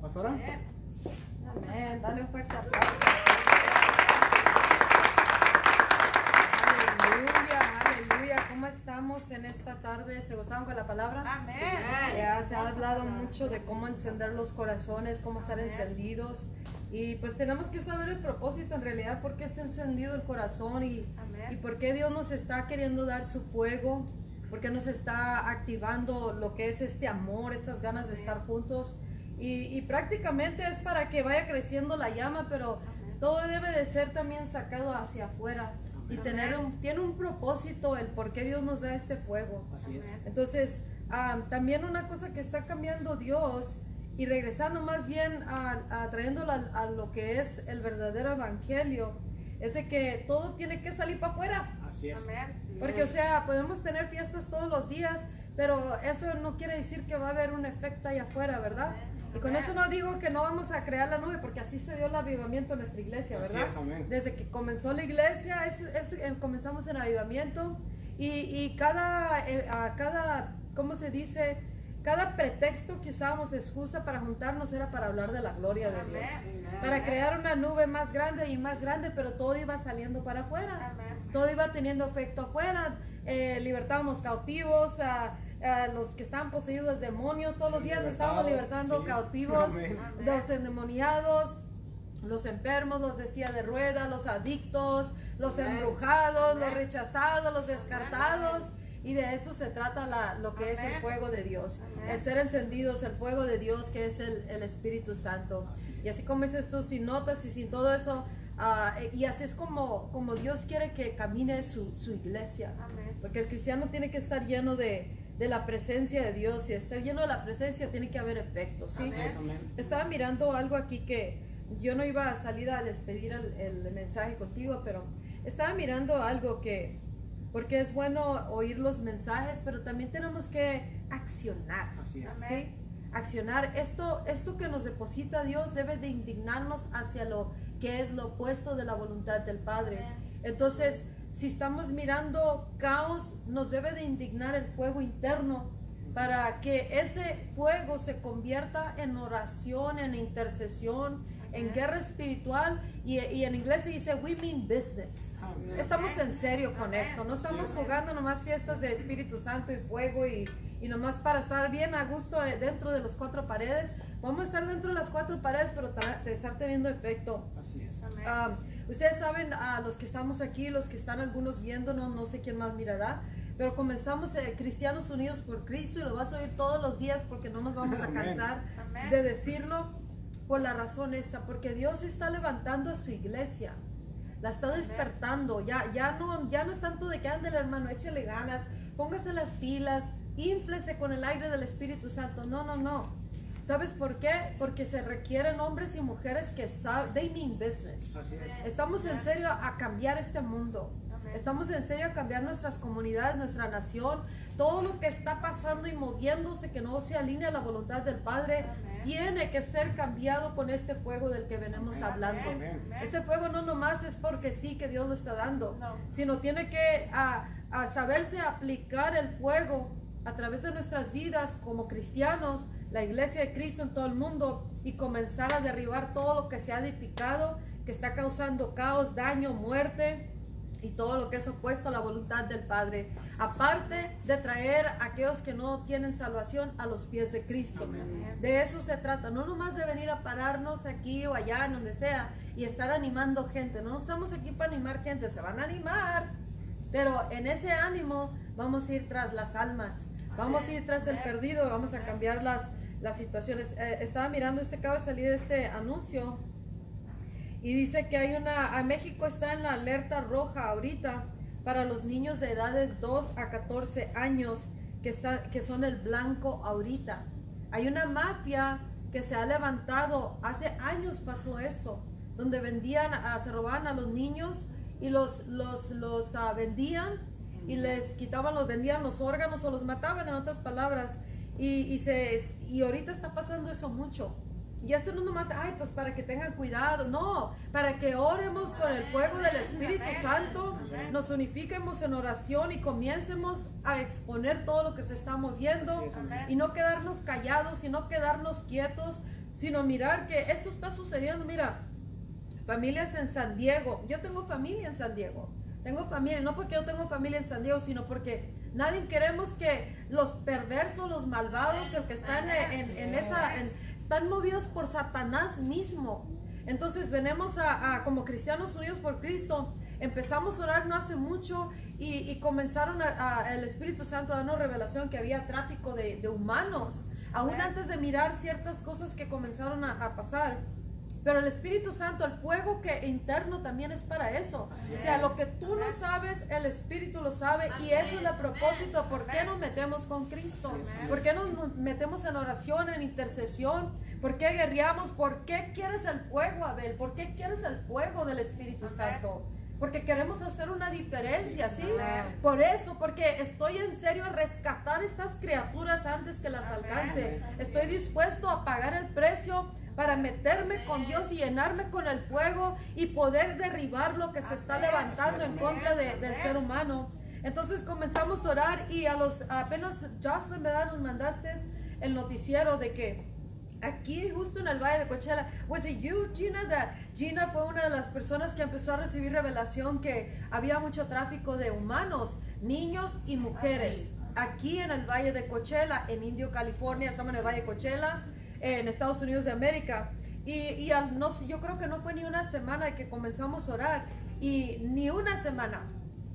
¿Pastora? Amén. Dale un fuerte ¿cómo estamos en esta tarde? ¿Se gozaron con la palabra? Amén. Ya se ha hablado mucho de cómo encender los corazones, cómo estar encendidos. Y pues tenemos que saber el propósito en realidad, por qué está encendido el corazón y, y por qué Dios nos está queriendo dar su fuego, por qué nos está activando lo que es este amor, estas ganas de estar juntos. Y, y prácticamente es para que vaya creciendo la llama, pero todo debe de ser también sacado hacia afuera y tener un, tiene un propósito el por qué Dios nos da este fuego. Así es. Entonces, también una cosa que está cambiando Dios y regresando más bien a, trayéndolo a, lo que es el verdadero evangelio, es de que todo tiene que salir para afuera. Así es. Porque, o sea, podemos tener fiestas todos los días, pero eso no quiere decir que va a haber un efecto allá afuera, ¿verdad? Y con eso no digo que no vamos a crear la nube, porque así se dio el avivamiento en nuestra iglesia, Así ¿verdad? es, amén. Desde que comenzó la iglesia, es- es- eh, comenzamos en avivamiento y, y cada, eh, a cada, ¿cómo se dice? Cada pretexto que usábamos de excusa para juntarnos era para hablar de la gloria de Dios. Para crear una nube más grande y más grande, pero todo iba saliendo para afuera. Todo iba teniendo efecto afuera. Eh, libertábamos cautivos, a, los que estaban poseídos de demonios. Todos los días estábamos libertando sí. cautivos, Amén. los endemoniados, los enfermos, los de silla de ruedas, los adictos, los embrujados, los rechazados, los descartados. Y de eso se trata la- lo que es el Amén. fuego de Dios. Amén. El ser encendidos, el fuego de Dios que es el, el Espíritu Santo. Así es. Y así como dices tú, sin notas y sin todo eso, eh, y así es como, como Dios quiere que camine su, su iglesia. Porque el cristiano tiene que estar lleno de, de la presencia de Dios y estar lleno de la presencia tiene que haber efectos. ¿sí? Amén. Estaba mirando algo aquí que yo no iba a salir a despedir el, el mensaje contigo, pero estaba mirando algo que, porque es bueno oír los mensajes, pero también tenemos que accionar. Así es. ¿sí? Accionar. Esto, esto que nos deposita Dios debe de indignarnos hacia lo que es lo opuesto de la voluntad del Padre. Entonces, si estamos mirando caos, nos debe de indignar el fuego interno para que ese fuego se convierta en oración, en intercesión, en guerra espiritual y, y en inglés se dice we mean business. Estamos en serio con esto, no estamos jugando nomás fiestas de Espíritu Santo y fuego y, y nomás para estar bien a gusto eh, dentro de las cuatro paredes. Vamos a estar dentro de las cuatro paredes, pero de estar teniendo efecto. Así es. Um, ustedes saben, a los que estamos aquí, los que están algunos viéndonos, no sé quién más mirará, pero comenzamos eh, Cristianos Unidos por Cristo y lo vas a oír todos los días porque no nos vamos a cansar Amén. de decirlo por la razón esta, porque Dios está levantando a su iglesia. La está despertando, ya, ya, no, ya no es tanto de que ande el hermano, échele ganas, póngase las pilas, inflese con el aire del Espíritu Santo. No, no, no. ¿Sabes por qué? Porque se requieren hombres y mujeres que saben, they mean business. Así es. Estamos en serio a cambiar este mundo. Estamos en serio a cambiar nuestras comunidades, nuestra nación. Todo lo que está pasando y moviéndose que no se alinea a la voluntad del Padre Amén. tiene que ser cambiado con este fuego del que venimos Amén. hablando. Amén. Este fuego no nomás es porque sí que Dios lo está dando, No. sino tiene que a, a saberse aplicar el fuego a través de nuestras vidas como cristianos, la iglesia de Cristo en todo el mundo y comenzar a derribar todo lo que se ha edificado, que está causando caos, daño, muerte y todo lo que es opuesto a la voluntad del Padre. Aparte de traer a aquellos que no tienen salvación a los pies de Cristo. Amén. De eso se trata, no nomás de venir a pararnos aquí o allá, en donde sea, y estar animando gente. No estamos aquí para animar gente, se van a animar, pero en ese ánimo vamos a ir tras las almas, vamos a ir tras el perdido, vamos a cambiar las, las situaciones. Eh, estaba mirando, este acaba de salir este anuncio y dice que hay una, a México está en la alerta roja ahorita para los niños de edades 2 a 14 años que, está, que son el blanco ahorita. Hay una mafia que se ha levantado, hace años pasó eso, donde vendían, ah, se robaban a los niños y los, los, los ah, vendían y les quitaban, los vendían los órganos o los mataban en otras palabras. Y, y, se, y ahorita está pasando eso mucho. Y esto no nomás, ay, pues para que tengan cuidado, no, para que oremos con el fuego del Espíritu Santo, nos unifiquemos en oración y comiencemos a exponer todo lo que se está moviendo es, y no quedarnos callados y no quedarnos quietos, sino mirar que esto está sucediendo. Mira, familias en San Diego, yo tengo familia en San Diego. Tengo familia, no porque yo tengo familia en San Diego, sino porque nadie queremos que los perversos, los malvados, el que están en, en- en esa, en- están movidos por Satanás mismo. Entonces venimos a, a- como cristianos unidos por Cristo, empezamos a orar no hace mucho y, y comenzaron a- a- el Espíritu Santo a darnos revelación que había tráfico de, de humanos, aún antes de mirar ciertas cosas que comenzaron a- a pasar. Pero el Espíritu Santo, el fuego que interno también es para eso. O sea, lo que tú no sabes, el Espíritu lo sabe y eso es el propósito. ¿Por qué nos metemos con Cristo? ¿Por qué nos metemos en oración, en intercesión? ¿Por qué guerreamos? ¿Por qué quieres el fuego, Abel? ¿Por qué quieres el fuego del Espíritu Santo? Porque queremos hacer una diferencia, ¿sí? Por eso, porque estoy en serio a rescatar estas criaturas antes que las alcance. Estoy dispuesto a pagar el precio para meterme con Dios y llenarme con el fuego y poder derribar lo que se está levantando en contra del ser humano. Entonces comenzamos a orar y a los apenas Jocelyn, ¿verdad? Nos mandaste el noticiero de que aquí justo en el Valle de Coachella, was it you, Gina? That Gina fue una de las personas que empezó a recibir revelación que había mucho tráfico de humanos, niños y mujeres. Aquí en el Valle de Coachella, en Indio, California, estamos en el Valle de Coachella, en Estados Unidos de América. Y, y al, no, yo creo que no fue ni una semana que comenzamos a orar. Y ni una semana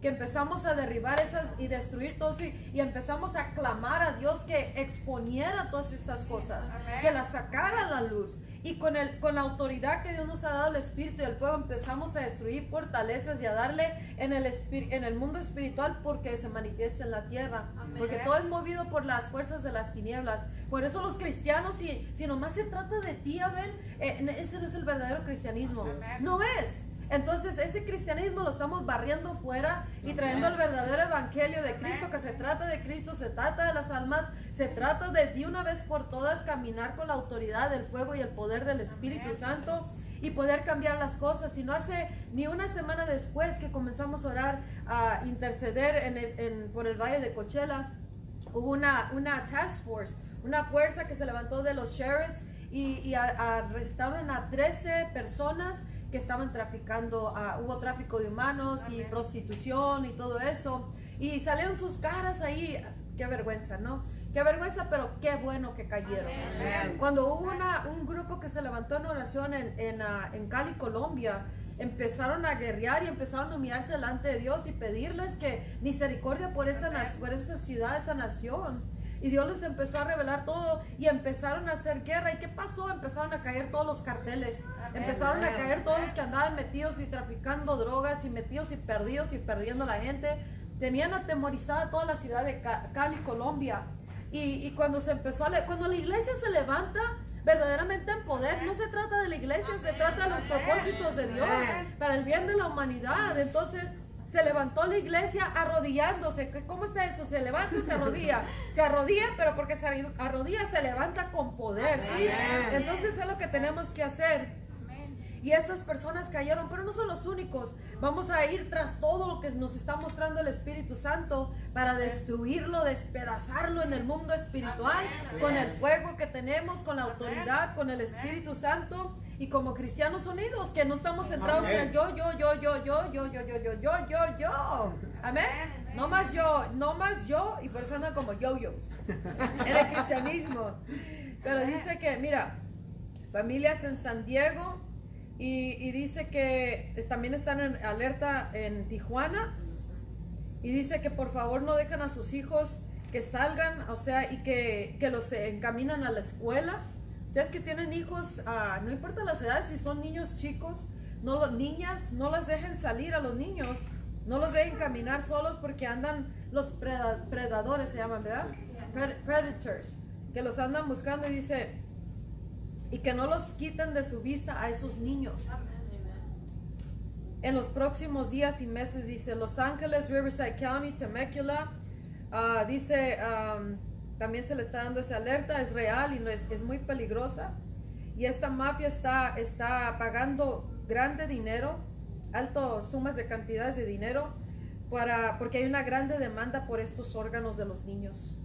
que empezamos a derribar esas y destruir todo y, y, empezamos a clamar a Dios que exponiera todas estas cosas, que las sacara a la luz. Y con, el, con la autoridad que Dios nos ha dado el Espíritu y el fuego empezamos a destruir fortalezas y a darle en el, en el mundo espiritual porque se manifiesta en la tierra. Porque todo es movido por las fuerzas de las tinieblas. Por eso los cristianos, si, si nomás se trata de ti, Abel, eh, ese no es el verdadero cristianismo. No es. Entonces ese cristianismo lo estamos barriendo fuera y trayendo el verdadero evangelio de Cristo, que se trata de Cristo, se trata de las almas, se trata de de una vez por todas caminar con la autoridad del fuego y el poder del Espíritu Santo y poder cambiar las cosas. Y no hace ni una semana después que comenzamos a orar, a interceder en, por el Valle de Coachella, hubo una, una task force, una fuerza que se levantó de los sheriffs y, y arrestaron a 13 personas que estaban traficando, uh, hubo tráfico de humanos y prostitución y todo eso. Y salieron sus caras ahí. Qué vergüenza, ¿no? Qué vergüenza, pero qué bueno que cayeron. Cuando hubo una, un grupo que se levantó en oración en, en, uh, en Cali, Colombia, empezaron a guerrear y empezaron a humillarse delante de Dios y pedirles que misericordia por esa, por esa ciudad, esa nación. Y Dios les empezó a revelar todo y empezaron a hacer guerra. ¿Y qué pasó? Empezaron a caer todos los carteles. Empezaron a caer todos los que andaban metidos y traficando drogas y metidos y perdidos y perdiendo la gente. Tenían atemorizada toda la ciudad de Cali, Colombia. Y, cuando se empezó a cuando la iglesia se levanta, verdaderamente en poder. No se trata de la iglesia, se trata de los propósitos de Dios para el bien de la humanidad. Entonces, se levantó la iglesia arrodillándose. ¿Cómo está eso? Se levanta y se arrodilla. Se arrodilla, pero porque se arrodilla se levanta con poder, ¿sí? Entonces es lo que tenemos que hacer. Y estas personas cayeron, pero no son los únicos. Vamos a ir tras todo lo que nos está mostrando el Espíritu Santo para destruirlo, despedazarlo en el mundo espiritual, con el fuego que tenemos, con la autoridad, con el Espíritu Santo y como cristianos unidos, que no estamos centrados en yo, yo, yo, yo, yo, yo, yo, yo, yo, yo, yo, yo. Amén. No más yo, no más yo y personas como yo-yos en el cristianismo. Pero dice que, mira, familias en San Diego y, y dice que también están en alerta en Tijuana y dice que por favor no dejan a sus hijos que salgan, o sea, y que, que los encaminan a la escuela Ustedes que tienen hijos, ah, no importa las edades, si son niños chicos, no niñas, no las dejen salir a los niños, no los dejen caminar solos porque andan los predadores, se llaman, ¿verdad? Predators, que los andan buscando y dice, y que no los quiten de su vista a esos niños. En los próximos días y meses, dice Los Ángeles, Riverside County, Temecula, uh, dice... Um, también se le está dando esa alerta, es real y no es, es muy peligrosa. Y esta mafia está, está pagando grande dinero, altas sumas de cantidades de dinero, para, porque hay una grande demanda por estos órganos de los niños.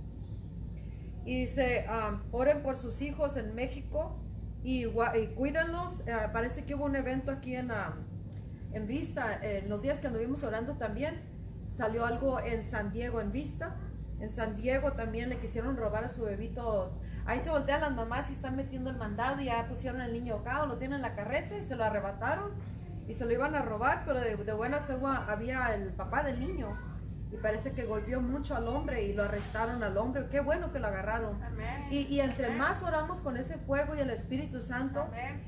Y dice, um, oren por sus hijos en México y, y. Eh, parece que hubo un evento aquí en, um, en Vista, en los días que anduvimos orando también, salió algo en San Diego en Vista en San Diego también le quisieron robar a su bebito. Ahí se voltean las mamás y están metiendo el mandado y ya pusieron al niño acá lo tienen en la carreta y se lo arrebataron y se lo iban a robar, pero de, de buena segura había el papá del niño y parece que golpeó mucho al hombre y lo arrestaron al hombre. Qué bueno que lo agarraron. Y, y, entre más oramos con ese fuego y el Espíritu Santo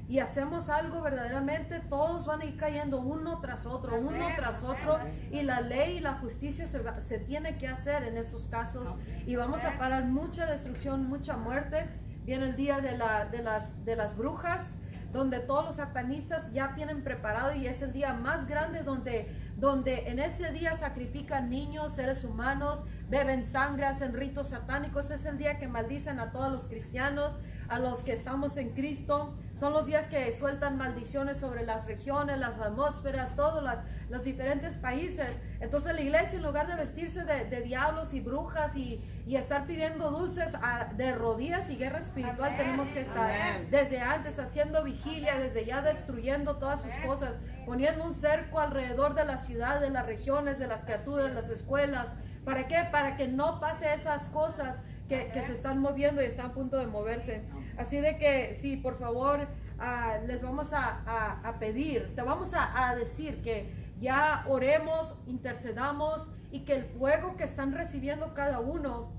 y hacemos algo verdaderamente, todos van a ir cayendo uno tras otro, uno tras otro. Y la ley y la justicia se, se tiene que hacer en estos casos. Y vamos a parar mucha destrucción, mucha muerte. Viene el día de, la, de, las, de las brujas donde todos los satanistas ya tienen preparado y es el día más grande donde donde en ese día sacrifican niños, seres humanos, beben sangre, hacen ritos satánicos. Es el día que maldicen a todos los cristianos, a los que estamos en Cristo. Son los días que sueltan maldiciones sobre las regiones, las atmósferas, todos los diferentes países. Entonces la iglesia, en lugar de vestirse de, diablos y brujas y, estar pidiendo dulces de rodillas y guerra espiritual, tenemos que estar desde antes haciendo vigilia, desde ya destruyendo todas sus cosas, poniendo un cerco alrededor de la ciudad, de las regiones, de las criaturas, de las escuelas. ¿Para qué? Para que no pase esas cosas que, se están moviendo y están a punto de moverse. Así de que, sí, por favor, ah, les vamos a, pedir, te vamos a, decir que ya oremos, intercedamos y que el fuego que están recibiendo cada uno,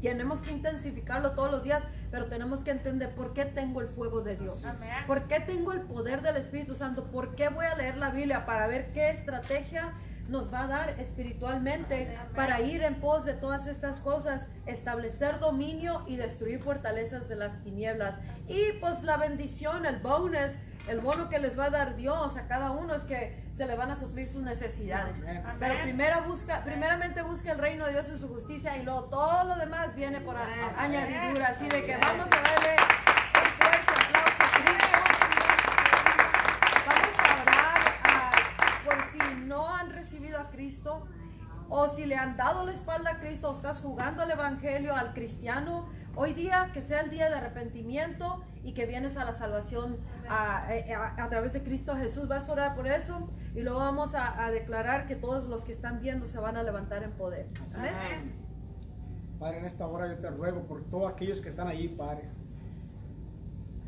tenemos que intensificarlo todos los días, pero tenemos que entender por qué tengo el fuego de Dios, por qué tengo el poder del Espíritu Santo, por qué voy a leer la Biblia para ver qué estrategia nos va a dar espiritualmente para ir en pos de todas estas cosas, establecer dominio y destruir fortalezas de las tinieblas. Y pues la bendición, el bonus, el bono que les va a dar Dios a cada uno es que se le van a suplir sus necesidades. Pero primero busca, primeramente busca el reino de Dios y su justicia y luego todo lo demás viene por añadidura. Así de que vamos a darle un fuerte aplauso a Cristo. no han recibido a Cristo o si le han dado la espalda a Cristo o estás jugando el Evangelio al cristiano, hoy día que sea el día de arrepentimiento y que vienes a la salvación a, través de Cristo Jesús. Vas a orar por eso y luego vamos a, declarar que todos los que están viendo se van a levantar en poder. Padre, en esta hora yo te ruego por todos aquellos que están allí, Padre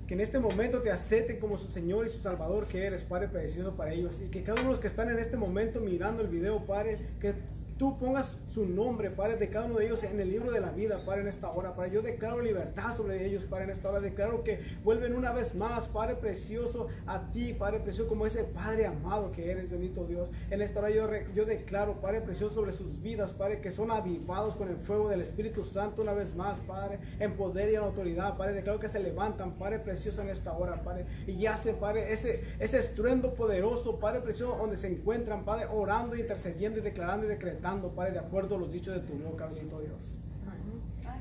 que en este momento te acepten como su Señor y su Salvador que eres, Padre precioso para ellos. Y que cada uno de los que están en este momento mirando el video, Padre, que tú pongas su nombre, Padre, de cada uno de ellos en el libro de la vida, Padre, en esta hora. Padre, yo declaro libertad sobre ellos, Padre, en esta hora. Declaro que vuelven una vez más, Padre precioso, a ti, Padre precioso, como ese Padre amado que eres, bendito Dios. En esta hora yo, yo declaro, Padre precioso, sobre sus vidas, Padre, que son avivados con el fuego del Espíritu Santo una vez más, Padre, en poder y en autoridad, Padre. Declaro que se levantan, Padre precioso en esta hora, Padre. Y ya se, Padre, ese, ese estruendo poderoso, Padre precioso, donde se encuentran, Padre, orando, intercediendo y declarando y decretando, Padre, de acuerdo a los dichos de tu boca, bendito Dios.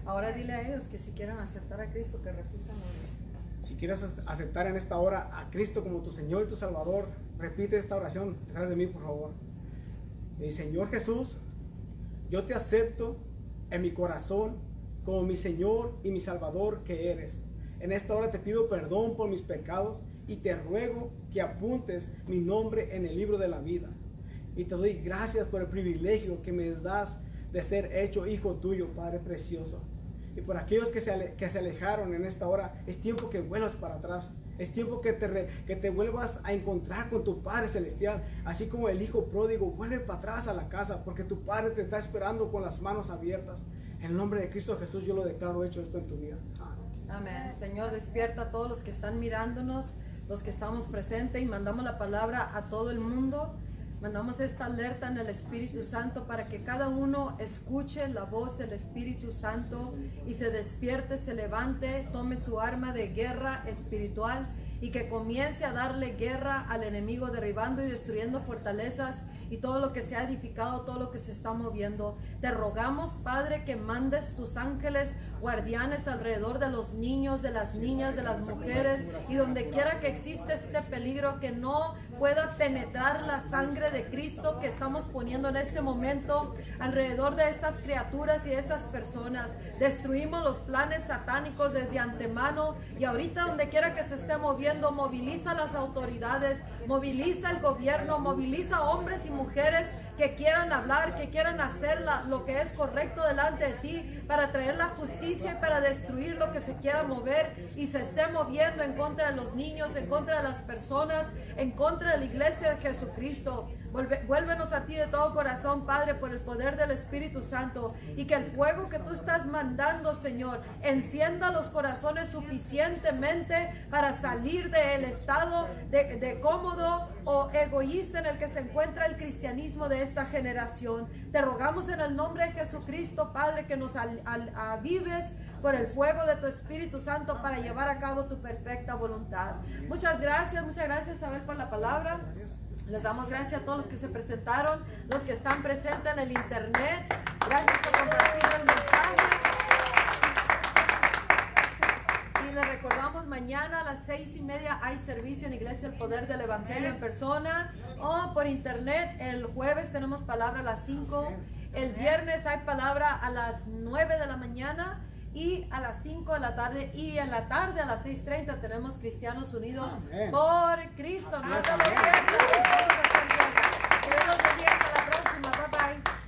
Ahora dile a ellos que si quieren aceptar a Cristo, que repitan Si quieres aceptar en esta hora a Cristo como tu Señor y tu Salvador, repite esta oración detrás de mí, por favor. Mi Señor Jesús, yo te acepto en mi corazón como mi Señor y mi Salvador que eres. En esta hora te pido perdón por mis pecados y te ruego que apuntes mi nombre en el libro de la vida. Y te doy gracias por el privilegio que me das de ser hecho hijo tuyo, Padre precioso. Y por aquellos que se, que se alejaron en esta hora, es tiempo que vuelvas para atrás. Es tiempo que te, que te vuelvas a encontrar con tu Padre Celestial. Así como el Hijo pródigo, vuelve para atrás a la casa porque tu Padre te está esperando con las manos abiertas. En el nombre de Cristo Jesús yo lo declaro hecho esto en tu vida. Amén. Señor, despierta a todos los que están mirándonos, los que estamos presentes y mandamos la palabra a todo el mundo. Mandamos esta alerta en el Espíritu Santo para que cada uno escuche la voz del Espíritu Santo y se despierte, se levante, tome su arma de guerra espiritual y que comience a darle guerra al enemigo, derribando y destruyendo fortalezas y todo lo que se ha edificado, todo lo que se está moviendo. Te rogamos, Padre, que mandes tus ángeles guardianes alrededor de los niños, de las niñas, de las mujeres y donde quiera que existe este peligro, que no pueda penetrar la sangre de Cristo que estamos poniendo en este momento alrededor de estas criaturas y de estas personas. Destruimos los planes satánicos desde antemano y ahorita donde quiera que se esté moviendo, moviliza las autoridades, moviliza el gobierno, moviliza hombres y mujeres que quieran hablar, que quieran hacer lo que es correcto delante de ti para traer la justicia y para destruir lo que se quiera mover y se esté moviendo en contra de los niños, en contra de las personas, en contra de la iglesia de Jesucristo. vuélvenos a ti de todo corazón, Padre, por el poder del Espíritu Santo y que el fuego que tú estás mandando, Señor, encienda los corazones suficientemente para salir del estado de, de cómodo o egoísta en el que se encuentra el cristianismo de esta generación. Te rogamos en el nombre de Jesucristo, Padre, que nos al- al- avives por el fuego de tu Espíritu Santo para llevar a cabo tu perfecta voluntad. Muchas gracias, muchas gracias, Isabel, por la palabra. Les damos gracias a todos los que se presentaron, los que están presentes en el internet. Gracias por compartir el mensaje les recordamos, mañana a las seis y media hay servicio en Iglesia El Poder del Evangelio en persona o por internet. El jueves tenemos palabra a las cinco. El viernes hay palabra a las nueve de la mañana y a las 5 de la tarde y en la tarde a las 6.30 tenemos Cristianos Unidos por Cristo. Que Dios los bendiga hasta la próxima. Bye.